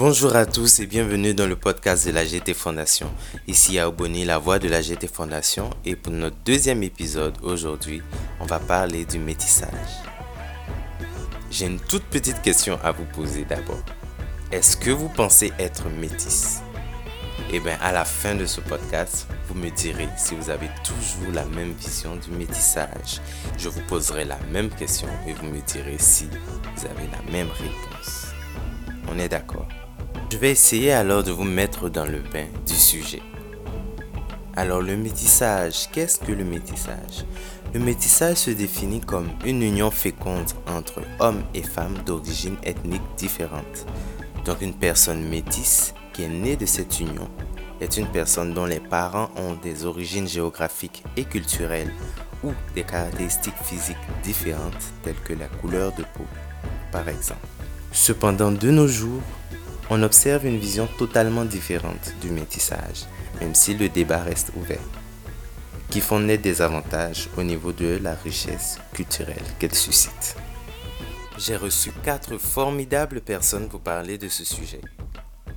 Bonjour à tous et bienvenue dans le podcast de la GT Fondation. Ici à Oboni, la voix de la GT Fondation et pour notre deuxième épisode aujourd'hui, on va parler du métissage. J'ai une toute petite question à vous poser d'abord. Est-ce que vous pensez être métisse? Eh bien, à la fin de ce podcast, vous me direz si vous avez toujours la même vision du métissage. Je vous poserai la même question et vous me direz si vous avez la même réponse. On est d'accord? Je vais essayer alors de vous mettre dans le bain du sujet. Alors le métissage, qu'est-ce que le métissage? Le métissage se définit comme une union féconde entre hommes et femmes d'origine ethnique différente. Donc une personne métisse qui est née de cette union est une personne dont les parents ont des origines géographiques et culturelles ou des caractéristiques physiques différentes telles que la couleur de peau, par exemple. Cependant, de nos jours, on observe une vision totalement différente du métissage, même si le débat reste ouvert, qui font naître des avantages au niveau de la richesse culturelle qu'elle suscite. J'ai reçu quatre formidables personnes pour parler de ce sujet.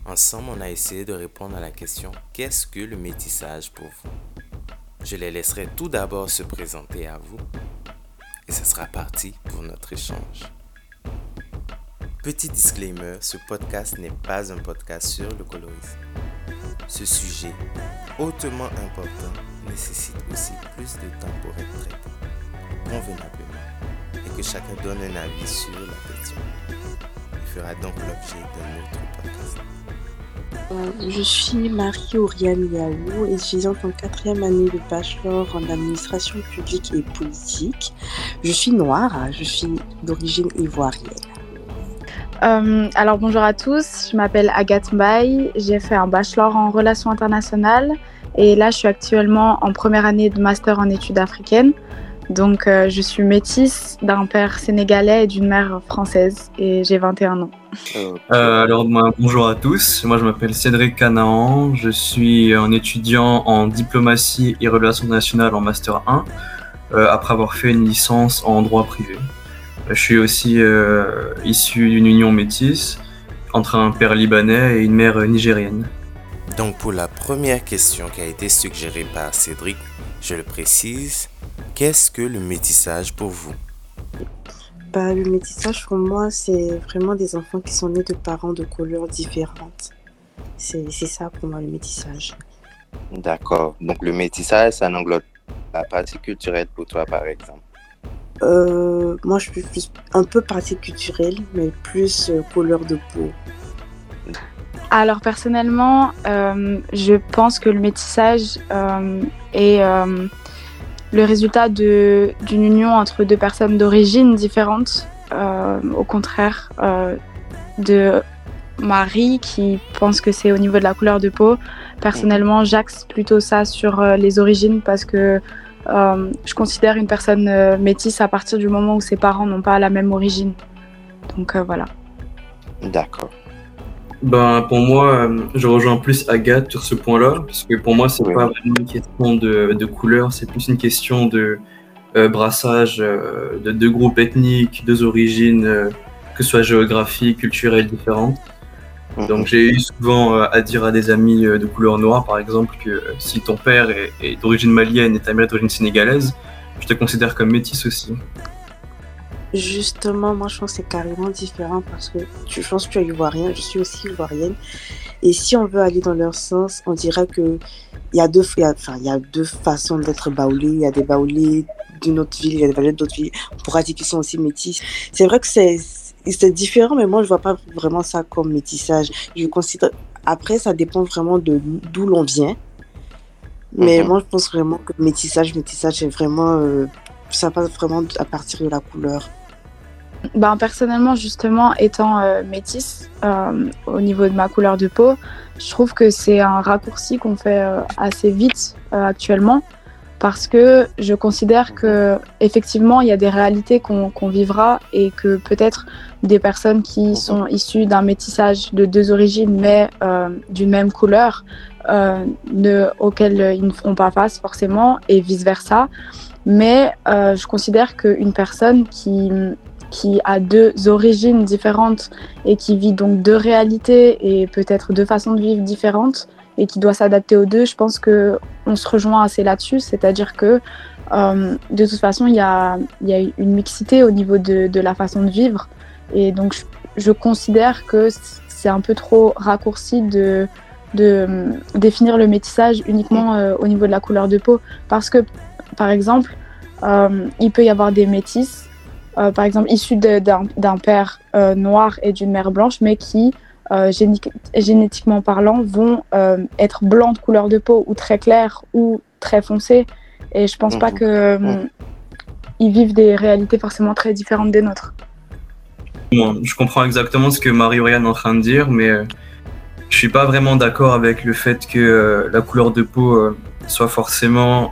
Ensemble, on a essayé de répondre à la question qu'est-ce que le métissage pour vous? Je les laisserai tout d'abord se présenter à vous et ce sera parti pour notre échange. Petit disclaimer, ce podcast n'est pas un podcast sur le colorisme. Ce sujet, hautement important, nécessite aussi plus de temps pour être traité, convenablement, et que chacun donne un avis sur la question. Il fera donc l'objet d'un autre podcast. Euh, je suis Marie-Auriane Yaou, étudiante en quatrième année de bachelor en administration publique et politique. Je suis noire, je suis d'origine ivoirienne. Euh, alors bonjour à tous, je m'appelle Agathe Mbaye, j'ai fait un bachelor en relations internationales et là je suis actuellement en première année de master en études africaines. Donc euh, je suis métisse d'un père sénégalais et d'une mère française et j'ai 21 ans. Euh, alors bonjour à tous, moi je m'appelle Cédric Canaan, je suis un étudiant en diplomatie et relations internationales en master 1 après avoir fait une licence en droit privé. Je suis aussi euh, issu d'une union métisse entre un père libanais et une mère nigérienne. Donc pour la première question qui a été suggérée par Cédric, je le précise, qu'est-ce que le métissage pour vous? Bah, Le métissage pour moi, c'est vraiment des enfants qui sont nés de parents de couleurs différentes. C'est ça pour moi le métissage. D'accord. Donc le métissage, ça englobe la partie culturelle pour toi par exemple. Euh, moi, je suis plus un peu partie culturelle, mais plus euh, couleur de peau. Alors personnellement, euh, je pense que le métissage est le résultat d'une union entre deux personnes d'origine différentes. au contraire de Marie qui pense que c'est au niveau de la couleur de peau. Personnellement, j'axe plutôt ça sur les origines parce que euh, je considère une personne euh, métisse à partir du moment où ses parents n'ont pas la même origine. Donc euh, voilà. D'accord. Ben, pour moi, je rejoins plus Agathe sur ce point-là, parce que pour moi, c'est pas vraiment une question de, de couleur, c'est plus une question de brassage de deux groupes ethniques, deux origines, que ce soit géographiques, culturelles différentes. Mhm. Donc j'ai eu souvent euh, à dire à des amis euh, de couleur noire, par exemple, que euh, si ton père est, d'origine malienne et ta mère est d'origine sénégalaise, je te considère comme métisse aussi. Justement, moi je pense que c'est carrément différent parce que je pense que tu es ivoirien, je suis aussi ivoirienne. Et si on veut aller dans leur sens, on dirait que il y a deux, enfin, il y a deux façons d'être baoulé. Il y a des baoulés d'une autre ville, il y a des baoulés d'autres villes. On pourra dire qu'ils sont aussi métis. C'est vrai que c'est c'est différent, mais moi, je vois pas vraiment ça comme métissage. Je considère. Après, ça dépend vraiment de d'où l'on vient. Mais mhm. moi, je pense vraiment que métissage, métissage, c'est vraiment. Euh, ça passe vraiment à partir de la couleur. Ben, personnellement, justement, étant euh, métisse, euh, au niveau de ma couleur de peau, je trouve que c'est un raccourci qu'on fait assez vite actuellement parce que je considère que effectivement il y a des réalités qu'on vivra et que peut-être des personnes qui sont issues d'un métissage de deux origines mais euh, d'une même couleur euh, ne, auxquelles ils ne feront pas face forcément et vice versa. Mais euh, je considère qu'une personne qui, qui a deux origines différentes et qui vit donc deux réalités et peut-être deux façons de vivre différentes et qui doit s'adapter aux deux, je pense que on se rejoint assez là-dessus, c'est-à-dire que euh, de toute façon, il y a, une mixité au niveau de, la façon de vivre. Et donc je, considère que c'est un peu trop raccourci de, euh, définir le métissage uniquement euh, au niveau de la couleur de peau. Parce que par exemple, il peut y avoir des métisses, par exemple issus d'un père noir et d'une mère blanche, mais qui, génétiquement parlant, vont être blancs de couleur de peau ou très clairs ou très foncés. Et je pense pas Mhm. que ils vivent des réalités forcément très différentes des nôtres. Bon, je comprends exactement ce que Marie-Oriane est en train de dire, mais euh, je suis pas vraiment d'accord avec le fait que euh, la couleur de peau euh, soit forcément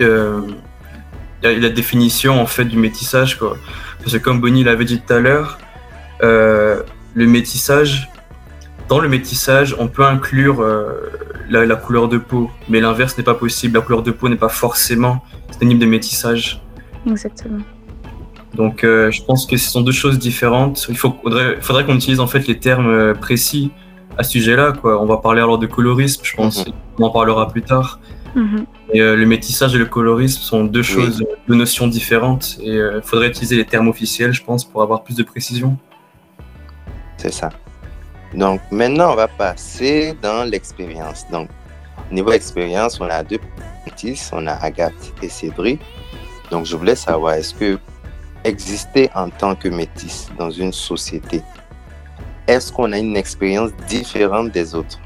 euh, la, la définition en fait du métissage quoi. Parce que comme Bonnie l'avait dit tout à l'heure, euh, le métissage, dans le métissage, on peut inclure euh, la, la couleur de peau, mais l'inverse n'est pas possible. La couleur de peau n'est pas forcément synonyme de métissage. Exactement. Donc euh, je pense que ce sont deux choses différentes. Il faut- faudrait, faudrait qu'on utilise en fait les termes euh, précis à ce sujet-là. Quoi. On va parler alors de colorisme, je pense. On en parlera plus tard. Mhm. Et, euh, le métissage et le colorisme sont deux choses, deux notions différentes. Et il faudrait utiliser les termes officiels, je pense, pour avoir plus de précision. C'est ça. Donc maintenant, on va passer dans l'expérience. Donc, niveau expérience, on a deux métis, on a Agathe et Cédric. Donc, je voulais savoir, est-ce que exister en tant que métis dans une société, est-ce qu'on a une expérience différente des autres?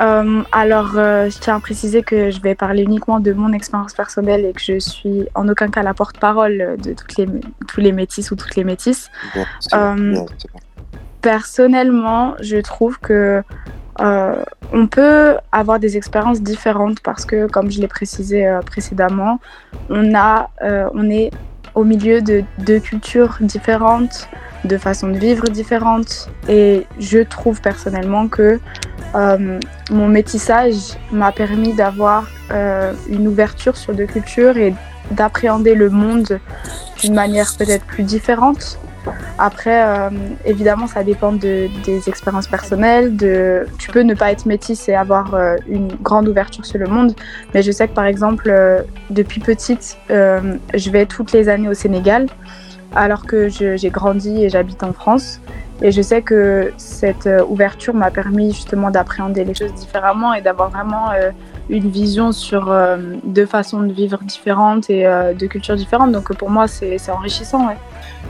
Euh, alors, euh, je tiens à préciser que je vais parler uniquement de mon expérience personnelle et que je suis en aucun cas la porte-parole de toutes les, tous les métis ou toutes les métisses. Bien sûr, Euh, bien sûr. Personnellement, je trouve que euh, on peut avoir des expériences différentes parce que, comme je l'ai précisé euh, précédemment, on a, euh, on est au milieu de deux cultures différentes, de façons de vivre différentes, et je trouve personnellement que mon métissage m'a permis d'avoir une ouverture sur deux cultures et d'appréhender le monde d'une manière peut-être plus différente. Après, euh, évidemment, ça dépend de, des expériences personnelles. De, tu peux ne pas être métisse et avoir euh, une grande ouverture sur le monde. Mais je sais que, par exemple, euh, depuis petite, je vais toutes les années au Sénégal, alors que j'ai grandi et j'habite en France. Et je sais que cette ouverture m'a permis justement d'appréhender les choses différemment et d'avoir vraiment une vision sur euh, deux façons de vivre différentes et euh, deux cultures différentes. Donc pour moi, c'est enrichissant.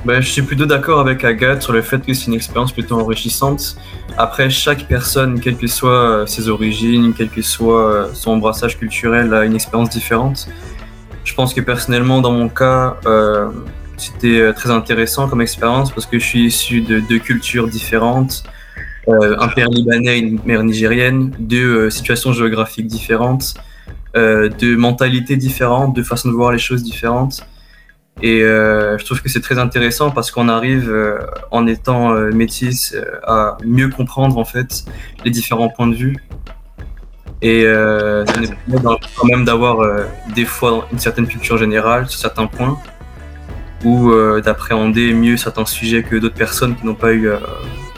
Ben, je suis plutôt d'accord avec Agathe sur le fait que c'est une expérience plutôt enrichissante. Après, chaque personne, quelles que soient euh, ses origines, quel que soit euh, son brassage culturel, a une expérience différente. Je pense que personnellement, dans mon cas, c'était très intéressant comme expérience parce que je suis issu de deux cultures différentes, un père libanais une mère nigérienne, deux euh, situations géographiques différentes, euh, deux mentalités différentes, deux façons de voir les choses différentes. Et euh, je trouve que c'est très intéressant parce qu'on arrive, euh, en étant euh, métis, euh, à mieux comprendre en fait les différents points de vue. Et euh, ça nous permet quand même d'avoir euh, des fois une certaine culture générale sur certains points ou euh, d'appréhender mieux certains sujets que d'autres personnes qui n'ont pas eu euh,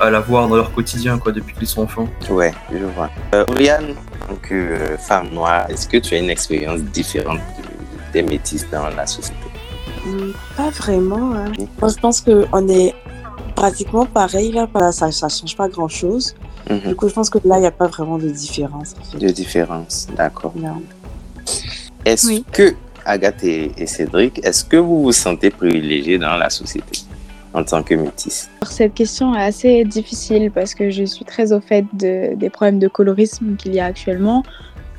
à la voir dans leur quotidien quoi, depuis qu'ils sont enfants. Ouais, je vois. Euh, Oriane, en tant que euh, femme noire, est-ce que tu as une expérience différente de- des métis dans la société? Hmm, Pas vraiment. hein. Moi, je pense qu'on est pratiquement pareil. Là, Voilà, ça ne change pas grand-chose. Mhm. Du coup, je pense que là, il n'y a pas vraiment de différence. en fait. De différence, d'accord. Non. Est-ce Oui. que, Agathe et, et Cédric, est-ce que vous vous sentez privilégiés dans la société? En tant que métis Alors, Cette question est assez difficile parce que je suis très au fait de- des problèmes de colorisme qu'il y a actuellement.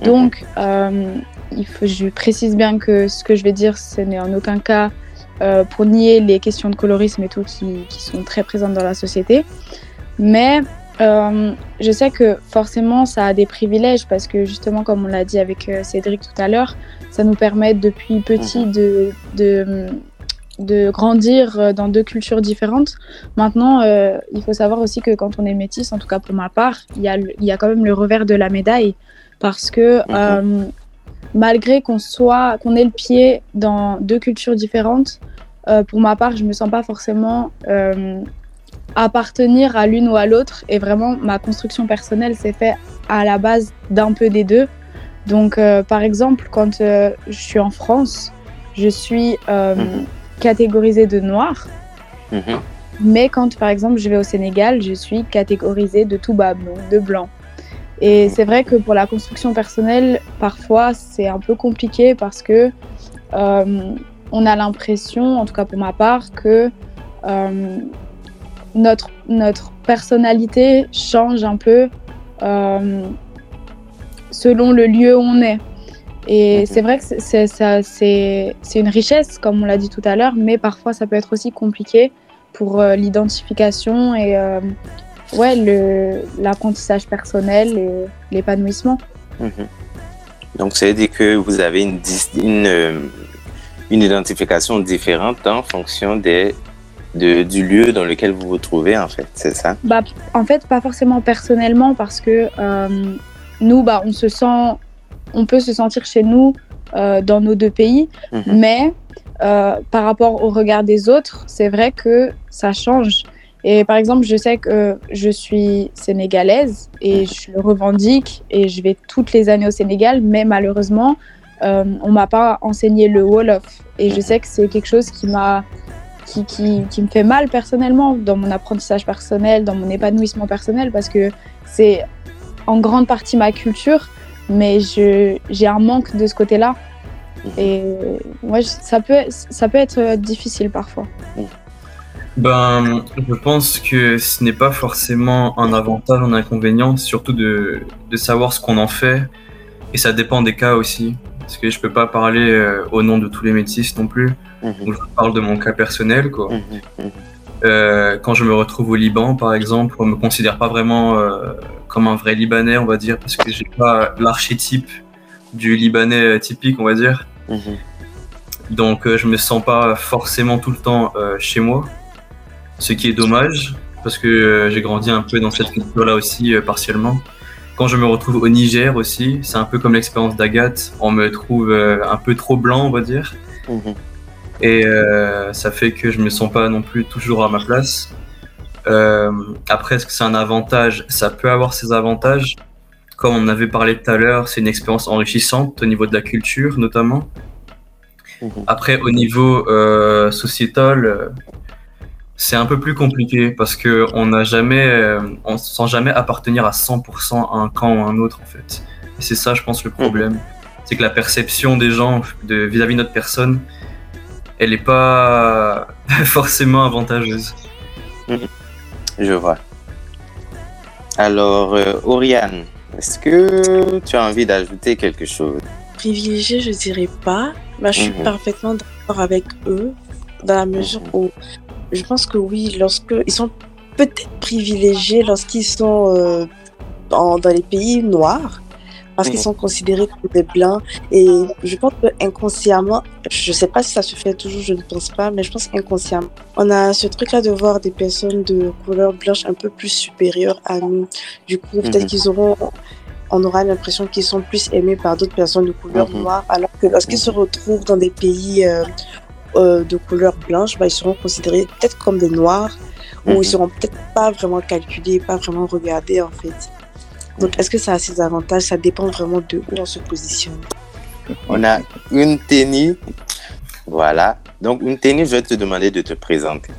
Donc, euh, il faut, je précise bien que ce que je vais dire, ce n'est en aucun cas euh, pour nier les questions de colorisme et tout qui, qui sont très présentes dans la société. Mais euh, je sais que forcément, ça a des privilèges parce que justement, comme on l'a dit avec Cédric tout à l'heure, ça nous permet depuis petit de, de, de grandir euh, dans deux cultures différentes. Maintenant, euh, il faut savoir aussi que quand on est métis, en tout cas pour ma part, il y a, il y a quand même le revers de la médaille parce que euh, malgré qu'on soit qu'on ait le pied dans deux cultures différentes, euh, pour ma part, je me sens pas forcément appartenir à l'une ou à l'autre. Et vraiment, ma construction personnelle s'est faite à la base d'un peu des deux. Donc, par exemple, quand je suis en France, je suis Mhm. Catégorisée de noir. Mhm. Mais quand, par exemple, je vais au Sénégal, je suis catégorisée de Toubab, donc de blanc. Et c'est vrai que pour la construction personnelle, parfois, c'est un peu compliqué parce que euh, on a l'impression, en tout cas pour ma part, que euh, notre, notre personnalité change un peu euh, selon le lieu où on est. Et Mhm. c'est vrai que c'est- c'est ça- c'est- c'est une richesse, comme on l'a dit tout à l'heure, mais parfois ça peut être aussi compliqué pour euh, l'identification et euh, ouais, le- l'apprentissage personnel et l'épanouissement. Mhm. Donc, ça veut dire que vous avez une, euh, une identification différente en fonction des, de- du lieu dans lequel vous vous trouvez, en fait, c'est ça? Bah, en fait, pas forcément personnellement parce que euh, nous, bah, on se sent, on peut se sentir chez nous euh, dans nos deux pays, Mhm. mais euh, par rapport au regard des autres, c'est vrai que ça change. Et par exemple, je sais que je suis sénégalaise et je le revendique et je vais toutes les années au Sénégal, mais malheureusement, euh, on m'a pas enseigné le Wolof. Et je sais que c'est quelque chose qui m'a qui, qui, qui me fait mal personnellement dans mon apprentissage personnel, dans mon épanouissement personnel, parce que c'est en grande partie ma culture, mais je- j'ai un manque de ce côté-là. Et ouais, je- ça peut, ça peut être euh, difficile parfois. Ben, je pense que ce n'est pas forcément un avantage, un inconvénient, surtout de, de savoir ce qu'on en fait. Et ça dépend des cas aussi. Parce que je peux pas parler euh, au nom de tous les métis non plus. Mhm. Donc, je parle de mon cas personnel, quoi. Mhm. Mhm. Euh, quand je me retrouve au Liban, par exemple, on me considère pas vraiment euh, comme un vrai Libanais, on va dire, parce que j'ai pas l'archétype du Libanais euh, typique, on va dire. Mhm. Donc euh, je me sens pas forcément tout le temps chez moi, ce qui est dommage parce que j'ai grandi un peu dans cette culture-là aussi partiellement. Quand je me retrouve au Niger aussi, c'est un peu comme l'expérience d'Agathe, on me trouve un peu trop blanc, on va dire, Mhm. Et euh, ça fait que je me sens pas non plus toujours à ma place. Euh, après, est-ce que c'est un avantage? Ça peut avoir ses avantages. Comme on avait parlé tout à l'heure, c'est une expérience enrichissante au niveau de la culture notamment. Mhm. Après, au niveau euh, sociétal, c'est un peu plus compliqué parce que on n'a jamais, on se sent jamais appartenir à 100% à un camp ou à un autre en fait. Et c'est ça, je pense, le problème. C'est que la perception des gens de vis-à-vis de notre personne, elle n'est pas forcément avantageuse. Je vois. Alors, euh, Oriane, est-ce que tu as envie d'ajouter quelque chose? Privilégié, je dirais pas. Bah, je suis Mhm. parfaitement d'accord avec eux, dans la mesure Mhm. où je pense que oui, lorsque ils sont peut-être privilégiés lorsqu'ils sont euh, dans, dans les pays noirs, parce qu'ils Mhm. sont considérés comme des blancs. Et je pense que inconsciemment, je sais pas si ça se fait toujours, je ne pense pas, mais je pense inconsciemment, on a ce truc-là de voir des personnes de couleur blanche un peu plus supérieures à nous. Du coup, peut-être Mhm. qu'ils auront on aura l'impression qu'ils sont plus aimés par d'autres personnes de couleur Mhm. noire, alors que lorsqu'ils se retrouvent dans des pays euh, euh, de couleur blanche, bah, ils seront considérés peut-être comme des noirs, ou Mhm. ils seront peut-être pas vraiment calculés, pas vraiment regardés en fait. Donc est-ce que ça a ses avantages? Ça dépend vraiment de où on se positionne. On a une tenue. Voilà. Donc, une tenue, je vais te demander de te présenter.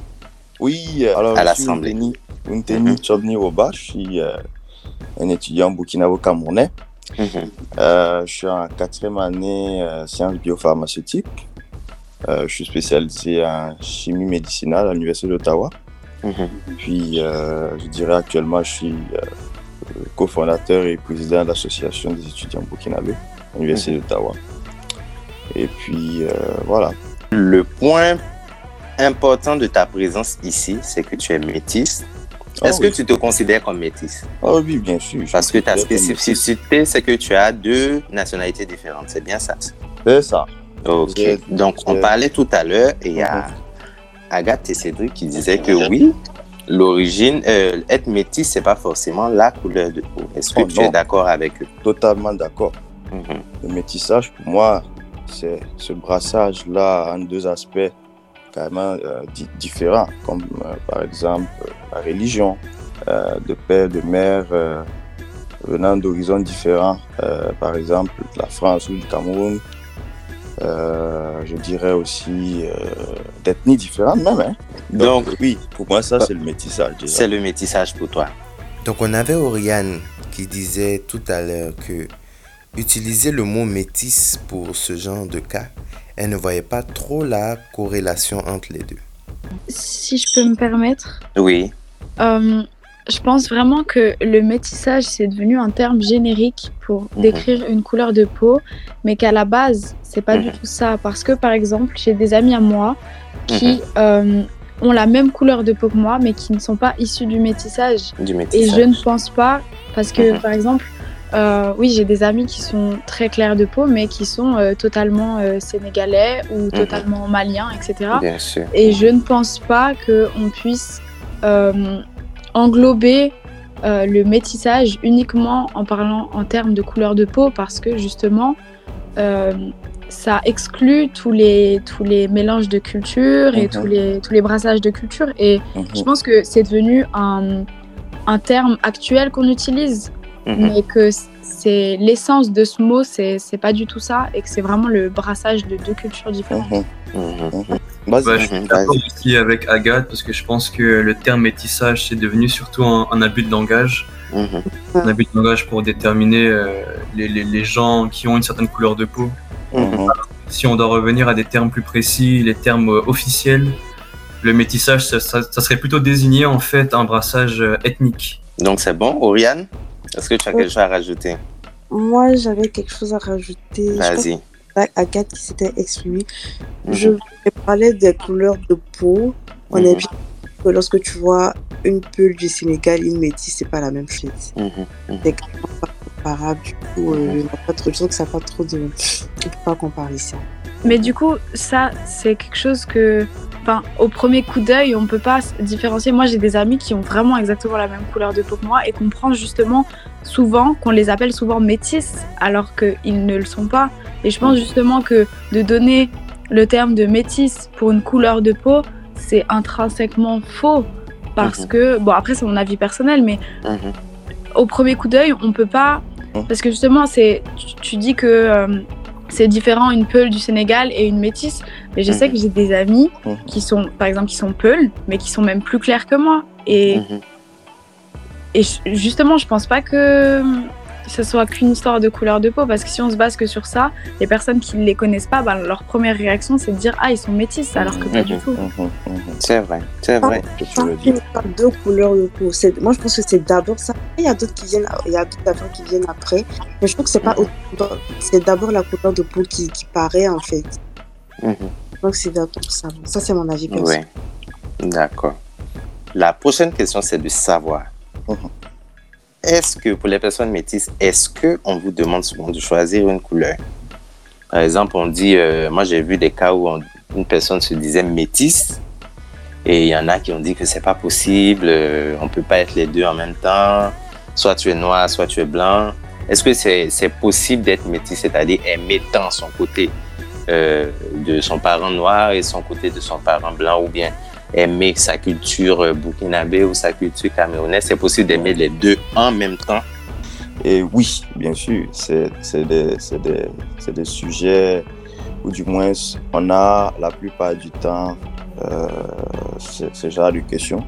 Oui, alors À je suis l'Assemblée. Unteni, Unteni Mhm. Chodni Oba, je suis euh, un étudiant burkinabo-camerounais. Mhm. Euh, je suis en quatrième année euh, sciences biopharmaceutiques. Euh, je suis spécialisé en chimie médicinale à l'Université d'Ottawa. Mhm. Puis, euh, je dirais actuellement, je suis euh, cofondateur et président de l'association des étudiants burkinabés à l'Université d'Ottawa. Et puis, euh, voilà. Le point important de ta présence ici, c'est que tu es métisse. Ah Est-ce oui. que tu te considères comme métisse? Ah oui, bien sûr. Parce que ta spécificité, c'est que tu as deux nationalités différentes. C'est bien ça? C'est ça. Ok. Donc, on parlait tout à l'heure et il y a Agathe et Cédric qui disaient que oui, l'origine, euh, être métis, c'est pas forcément la couleur de peau. Est-ce que Oh, tu es d'accord avec eux? Totalement d'accord. Mhm. Le métissage, pour moi, c'est ce brassage-là en deux aspects carrément différents, comme par exemple la religion, de père, de mère venant d'horizons différents, par exemple la France ou du Cameroun, je dirais aussi d'ethnies différentes même. Hein. Donc, oui, pour moi ça c'est le métissage. C'est le métissage pour toi. Donc on avait Oriane qui disait tout à l'heure que utiliser le mot métis pour ce genre de cas, elle ne voyait pas trop la corrélation entre les deux. Si je peux me permettre. Oui. Euh, je pense vraiment que le métissage, c'est devenu un terme générique pour mhm. décrire une couleur de peau, mais qu'à la base, c'est pas du mhm. tout ça. Parce que, par exemple, j'ai des amis à moi qui mhm. euh, ont la même couleur de peau que moi, mais qui ne sont pas issus du métissage. Du métissage. Et je ne pense pas, parce que par exemple, euh, oui, j'ai des amis qui sont très clairs de peau, mais qui sont euh, totalement euh, sénégalais ou totalement maliens, etc. Bien sûr. Et je ne pense pas qu'on puisse englober le métissage uniquement en parlant en termes de couleur de peau, parce que justement, ça exclut tous les, tous les mélanges de cultures et tous, les, tous les brassages de cultures. Et je pense que c'est devenu un, un, terme actuel qu'on utilise, mais que c'est l'essence de ce mot, c'est pas du tout ça, et que c'est vraiment le brassage de deux cultures différentes. Bah, je suis d'accord aussi avec Agathe, parce que je pense que le terme métissage, c'est devenu surtout un, abus de langage. Un abus de langage pour déterminer euh, les, les, les gens qui ont une certaine couleur de peau. Mhm. Si on doit revenir à des termes plus précis, les termes euh, officiels, le métissage, ça, serait plutôt désigner en fait un brassage euh, ethnique. Donc c'est bon, Oriane? Est-ce que tu as quelque chose à rajouter? Moi, j'avais quelque chose à rajouter. Vas-y. Agathe qui s'était exprimée. Mhm. Je parlais des couleurs de peau. On est mhm. bien que lorsque tu vois une peule du Sénégal, une métisse, c'est pas la même chose. C'est du coup, euh, pas trop, je trouve que ça n'a pas trop de. On peut pas comparer ça. Mais du coup, ça, c'est quelque chose que. Au premier coup d'œil, on peut pas différencier. Moi, j'ai des amis qui ont vraiment exactement la même couleur de peau que moi et qu'on prend justement souvent, qu'on les appelle souvent métis, alors qu'ils ne le sont pas. Et je pense justement que de donner le terme de métis pour une couleur de peau, c'est intrinsèquement faux. Parce mhm. que, bon, après, c'est mon avis personnel, mais mhm. au premier coup d'œil, on peut pas parce que justement, c'est, tu, dis que euh, c'est différent une Peul du Sénégal et une métisse. Mais je sais mhm. que j'ai des amis mhm. qui sont, par exemple, qui sont Peul, mais qui sont même plus clairs que moi. Et, mhm. et justement, je pense pas que ce soit qu'une histoire de couleur de peau, parce que si on se base que sur ça, les personnes qui ne les connaissent pas, ben, leur première réaction, c'est de dire Ah, ils sont métis, alors que pas du tout. C'est vrai, c'est vrai. Deux couleurs de peau. Moi, je pense que c'est d'abord ça. Il y a d'autres qui viennent, il y a d'autres qui viennent après. Mais je trouve que c'est pas c'est d'abord la couleur de peau qui, qui paraît, en fait. Ça. Ça, c'est mon avis personnel. Oui, d'accord. La prochaine question, c'est de savoir est-ce que pour les personnes métisses, est-ce que on vous demande souvent de choisir une couleur? Par exemple, on dit, euh, moi j'ai vu des cas où une personne se disait métisse et il y en a qui ont dit que c'est pas possible, euh, on peut pas être les deux en même temps. Soit tu es noir, soit tu es blanc. Est-ce que c'est possible d'être métisse, c'est-à-dire aimer tant son côté euh, de son parent noir et son côté de son parent blanc ou bien aimer sa culture euh, burkinabé ou sa culture camerounaise. C'est possible d'aimer les deux en même temps. Et oui, bien sûr, c'est des, des, des, sujets où du moins on a la plupart du temps euh, ce, genre de questions.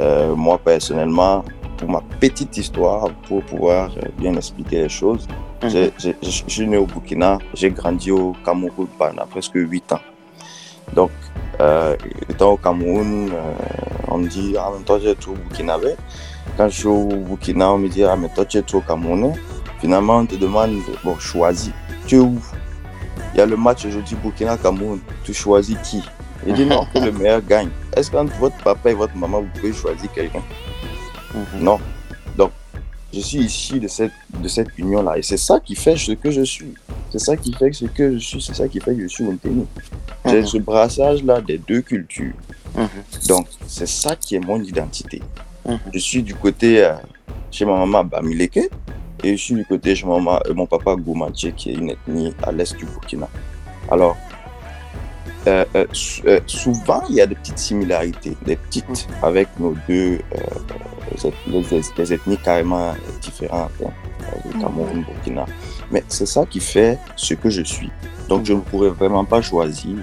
Euh, moi personnellement, pour ma petite histoire, pour pouvoir bien expliquer les choses, mhm. je suis né au Burkina, j'ai grandi au Cameroun pendant presque 8 ans. Donc, euh, étant au Cameroun, euh, on me dit, ah, mais toi, tu es trop burkinabé. Quand je suis au Burkina, on me dit, ah, mais toi, tu es trop camerounais. Finalement, on te demande, bon, choisis. Tu es où? Il y a le match aujourd'hui Burkina-Cameroun. Tu choisis qui? Il dit non, que le meilleur gagne. Est-ce qu'entre votre papa et votre maman, vous pouvez choisir quelqu'un? Mhm. Non. Je suis issu de cette, de cette union-là. Et c'est ça qui fait ce que je suis. C'est ça qui fait ce que je suis. C'est ça qui fait que je suis monténégro. J'ai mhm. ce brassage-là des deux cultures. Mhm. Donc, c'est ça qui est mon identité. Mhm. Je suis du côté euh, chez ma maman Bamileke et je suis du côté chez ma maman, euh, mon papa Goumanche qui est une ethnie à l'est du Burkina. Alors, euh, euh, euh, souvent, il y a des petites similarités, des petites, avec nos deux, euh, les, eth- les- les ethnies carrément différentes, hein, le Cameroun, Burkina. Mais c'est ça qui fait ce que je suis. Donc, je ne pourrais vraiment pas choisir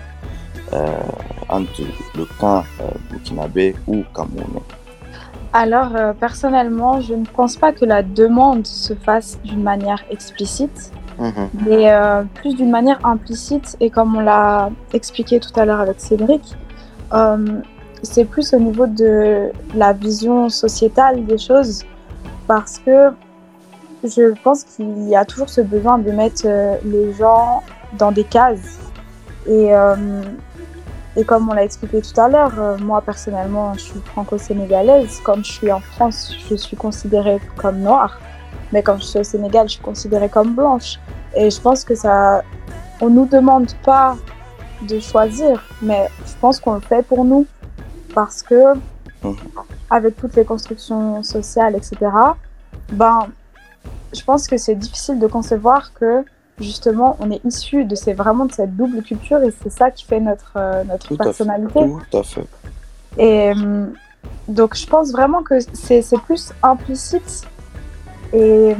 entre le camp burkinabé ou camerounais. Alors, personnellement, je ne pense pas que la demande se fasse d'une manière explicite. Mais euh, plus d'une manière implicite. Et comme on l'a expliqué tout à l'heure avec Cédric, euh, c'est plus au niveau de la vision sociétale des choses, parce que je pense qu'il y a toujours ce besoin de mettre euh, les gens dans des cases. Et, et comme on l'a expliqué tout à l'heure, moi personnellement, je suis franco-sénégalaise. Comme je suis en France, je suis considérée comme noire. Mais quand je suis au Sénégal, je suis considérée comme blanche. Et je pense que ça. On nous demande pas de choisir, mais je pense qu'on le fait pour nous. Parce que, avec toutes les constructions sociales, etc., ben, je pense que c'est difficile de concevoir que justement on est issu de ces vraiment de cette double culture et c'est ça qui fait notre euh, notre Tout à fait. personnalité Tout à fait. et euh, donc je pense vraiment que c'est plus implicite et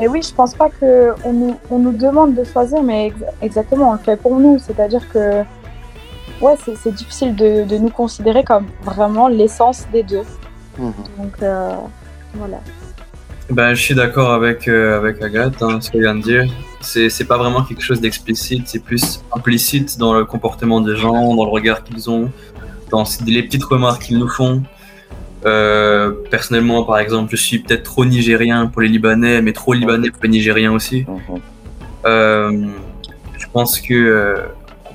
et oui je pense pas que on nous on nous demande de choisir mais ex- exactement on le fait pour nous c'est à dire que ouais c'est difficile de, de nous considérer comme vraiment l'essence des deux Mhm. donc euh, voilà Ben, je suis d'accord avec, euh, avec Agathe, hein, ce qu'elle vient de dire. C'est pas vraiment quelque chose d'explicite, c'est plus implicite dans le comportement des gens, dans le regard qu'ils ont, dans les petites remarques qu'ils nous font. Euh, personnellement, par exemple, je suis peut-être trop nigérien pour les Libanais, mais trop libanais pour les Nigériens aussi. Mhm. Euh, je pense que, euh,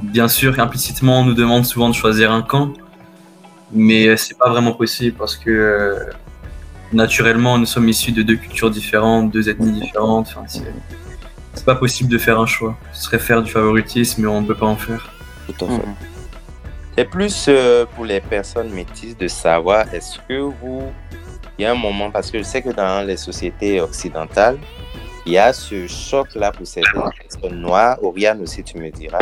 bien sûr, implicitement, on nous demande souvent de choisir un camp, mais c'est pas vraiment possible parce que naturellement, nous sommes issus de deux cultures différentes, deux ethnies différentes. Enfin, c'est c'est pas possible de faire un choix. Ce serait faire du favoritisme, mais on ne peut pas en faire. Tout à fait. Mhm. C'est plus euh, pour les personnes métisses de savoir est-ce que vous. Il y a un moment, parce que je sais que dans les sociétés occidentales, il y a ce choc-là pour certaines personnes noires, Oriane aussi, tu me diras,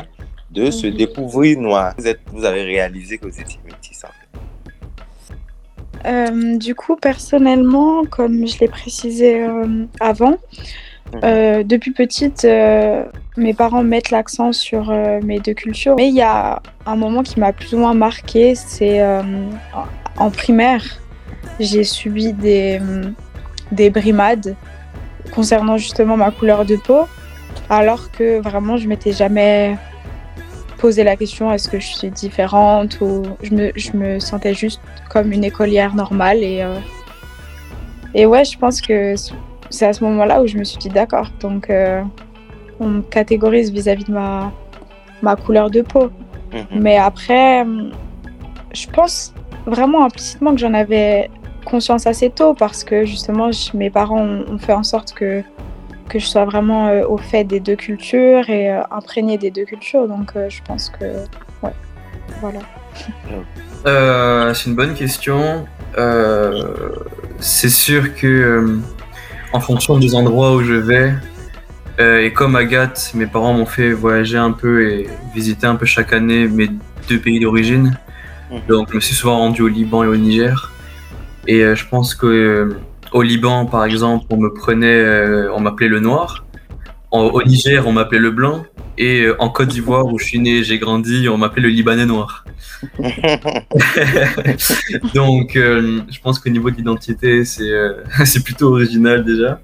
de se Mhm. découvrir noir. Vous, êtes, vous avez réalisé que vous étiez métisse, en fait. Euh, du coup, personnellement, comme je l'ai précisé euh, avant, euh, depuis petite, euh, mes parents mettent l'accent sur euh, mes deux cultures. Mais il y a un moment qui m'a plus ou moins marqué, c'est en- primaire, j'ai subi des, des brimades concernant justement ma couleur de peau, alors que vraiment je m'étais jamais posé la question est-ce que je suis différente ou je me, je me sentais juste comme une écolière normale et et ouais je pense que c'est à ce moment-là où je me suis dit d'accord donc euh, on me catégorise vis-à-vis de ma ma couleur de peau Mhm. mais après hum, je pense vraiment implicitement que j'en avais conscience assez tôt parce que justement je- mes parents ont, ont fait en sorte que que je sois vraiment euh, au fait des deux cultures et euh, imprégnée des deux cultures donc euh, je pense que ouais voilà Euh, c'est une bonne question. Euh, c'est sûr que, euh, en fonction des endroits où je vais, euh, et comme Agathe, mes parents m'ont fait voyager un peu et visiter un peu chaque année mes deux pays d'origine. Mhm. Donc, je me suis souvent rendu au Liban et au Niger. Et euh, je pense que euh, au Liban, par exemple, on me prenait, euh, on m'appelait le noir. En- au Niger, on m'appelait le blanc. Et euh, en Côte d'Ivoire, où je suis né, j'ai grandi, on m'appelait le Libanais noir. Donc, euh, je pense qu'au niveau de l'identité, c'est euh, plutôt original déjà.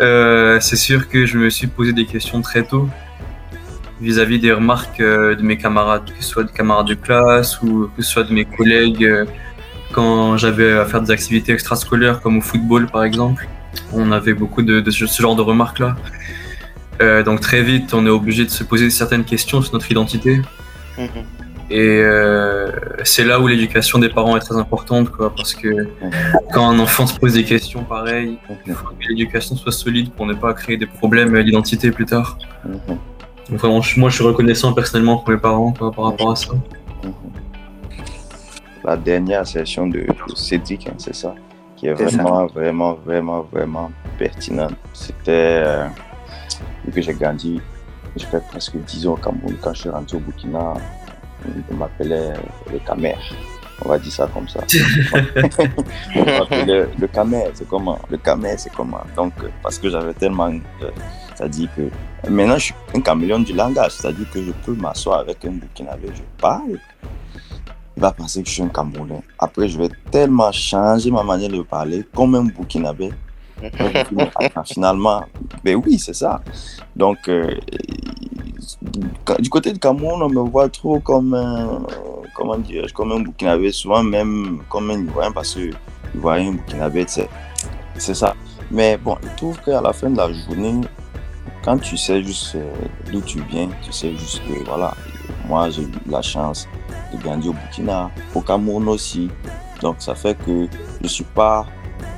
Euh, c'est sûr que je me suis posé des questions très tôt vis-à-vis des remarques de mes camarades, que ce soit des camarades de classe ou que ce soit de mes collègues quand j'avais à faire des activités extrascolaires comme au football par exemple. On avait beaucoup de, de ce ce genre de remarques-là. Euh, donc très vite, on est obligé de se poser certaines questions sur notre identité. Mhm. Et euh, c'est là où l'éducation des parents est très importante, quoi, parce que quand un enfant se pose des questions pareilles, il faut que l'éducation soit solide pour ne pas créer des problèmes à l'identité plus tard. Mhm. Donc vraiment, je- moi, je suis reconnaissant personnellement pour mes parents quoi, par rapport à ça. La dernière session de, Cédric, hein, c'est ça, qui est ça. vraiment, vraiment, vraiment, vraiment pertinente. C'était, euh, vu que j'ai grandi J'ai fait presque 10 ans au Cameroun. Quand je suis rentré au Burkina, on m'appelait le Camer. On va dire ça comme ça. on m'appelait le Camer, c'est comment Le Camer, c'est comment Donc, parce que j'avais tellement. Euh, c'est-à-dire que maintenant, je suis un caméléon du langage. C'est-à-dire que je peux m'asseoir avec un Burkinabé, je parle. Il va penser que je suis un Camerounais. Après, je vais tellement changer ma manière de parler comme un Burkinabé finalement, ben oui, c'est ça. Donc, euh, du côté de Cameroun, on me voit trop comme un, comment dire, comme un Burkinabé, souvent même comme un Ivoirien, parce que Ivoirien, Burkinabé, c'est ça. Mais bon, je trouve qu'à la fin de la journée, quand tu sais juste euh, d'où tu viens, tu sais juste que, voilà, moi, j'ai eu la chance de grandir au Burkina, au Cameroun aussi. Donc, ça fait que je ne suis pas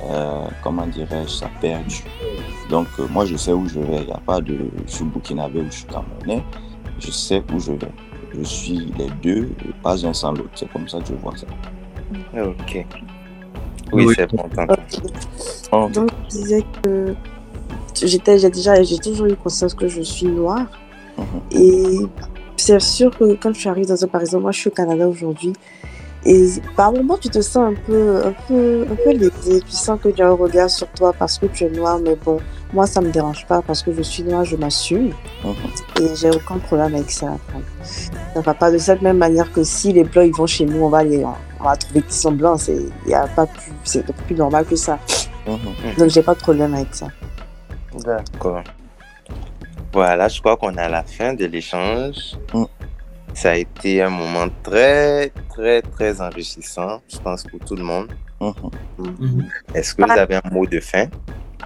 euh, comment dirais-je, ça perdu. Donc, euh, moi, je sais où je vais. Il n'y a pas de je suis burkinabé ou je suis camerounais. Je sais où je vais. Je suis les deux, et pas un sans l'autre. C'est comme ça que je vois ça. Ok. Oui, c'est bon. Donc, je disais que j'étais, j'ai déjà, j'ai toujours eu conscience que je suis noire. Mhm. Et c'est sûr que quand tu arrives dans un, par exemple, moi, je suis au Canada aujourd'hui. Et par moments, tu te sens un peu, un peu, un peu lésé. Tu sens que tu as un regard sur toi parce que tu es noir. Mais bon, moi, ça me dérange pas parce que je suis noire, je m'assume. Mhm. Et j'ai aucun problème avec ça. Ça va pas de cette même manière que si les blancs ils vont chez nous, on va les, on va trouver qu'ils sont blancs. C'est, y a pas plus, c'est plus normal que ça. Mhm. Donc j'ai pas de problème avec ça. D'accord. Voilà, je crois qu'on est à la fin de l'échange. Mhm. Ça a été un moment très, très, très enrichissant, je pense, pour tout le monde. Mhm. Est-ce que vous avez un mot de fin?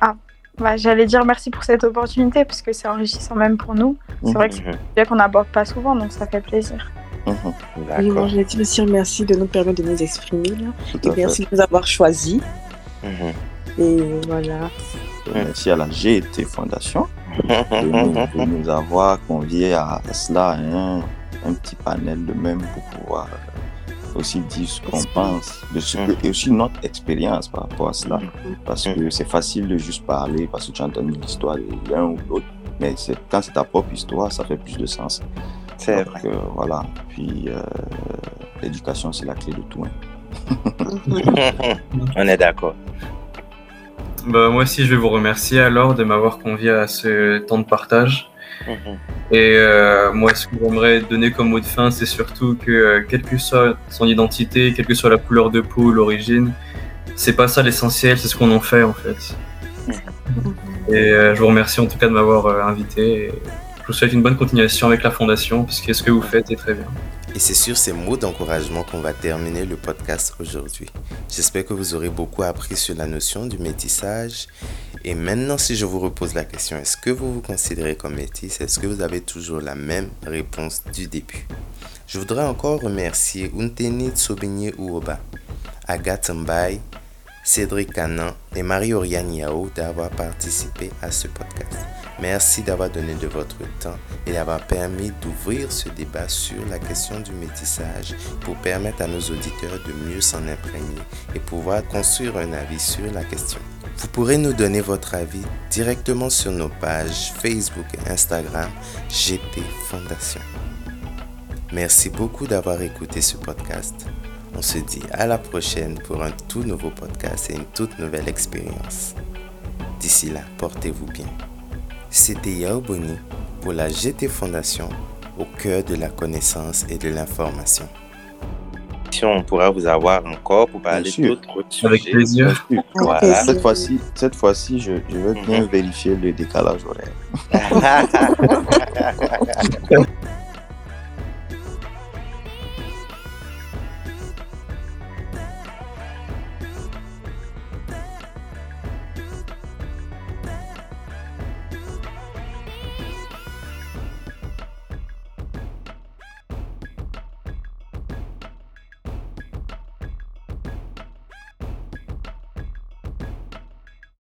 Ah, bah, j'allais dire merci pour cette opportunité, parce que c'est enrichissant même pour nous. C'est vrai que c'est un sujet qu'on n'aborde pas souvent, donc ça fait plaisir. Mhm. Oui, moi, je voulais dire merci de nous permettre de nous exprimer. Et merci de nous avoir choisis. Et voilà. Merci à la GT Fondation de nous, avoir conviés à cela. Hein un petit panel de même pour pouvoir euh, aussi dire ce qu'on pense de ce que, et aussi notre expérience par rapport à cela. Mm-hmm. Parce que mm-hmm. c'est facile de juste parler parce que tu as entendu l'histoire de l'un ou l'autre. Mais quand c'est ta propre histoire, ça fait plus de sens. C'est vrai. Euh, voilà. Puis euh, l'éducation, c'est la clé de tout. Hein. On est d'accord. Bah, moi aussi, je vais vous remercier alors de m'avoir convié à ce temps de partage. Et euh, moi, ce que j'aimerais donner comme mot de fin, c'est surtout que, euh, quelle que soit son identité, quelle que soit la couleur de peau ou l'origine, c'est pas ça l'essentiel, c'est ce qu'on en fait en fait. Mhm. Et euh, je vous remercie en tout cas de m'avoir invité. je vous souhaite une bonne continuation avec la Fondation, parce que ce que vous faites est très bien. Et c'est sur ces mots d'encouragement qu'on va terminer le podcast aujourd'hui. J'espère que vous aurez beaucoup appris sur la notion du métissage. Et maintenant, si je vous repose la question, est-ce que vous vous considérez comme métis Est-ce que vous avez toujours la même réponse du début? Je voudrais encore remercier Unteni Tsobinye Uoba, Agathe Cédric Canan et Marie-Oriane Yao d'avoir participé à ce podcast. Merci d'avoir donné de votre temps et d'avoir permis d'ouvrir ce débat sur la question du métissage pour permettre à nos auditeurs de mieux s'en imprégner et pouvoir construire un avis sur la question. Vous pourrez nous donner votre avis directement sur nos pages Facebook et Instagram GT Fondation. Merci beaucoup d'avoir écouté ce podcast. On se dit à la prochaine pour un tout nouveau podcast et une toute nouvelle expérience. D'ici là, portez-vous bien. C'était Yao Boni pour la GT Fondation au cœur de la connaissance et de l'information. On pourra vous avoir encore pour parler d'autres sujets. Avec plaisir. Voilà. Cette fois-ci, cette fois-ci, je, je veux bien mhm. vérifier le décalage horaire.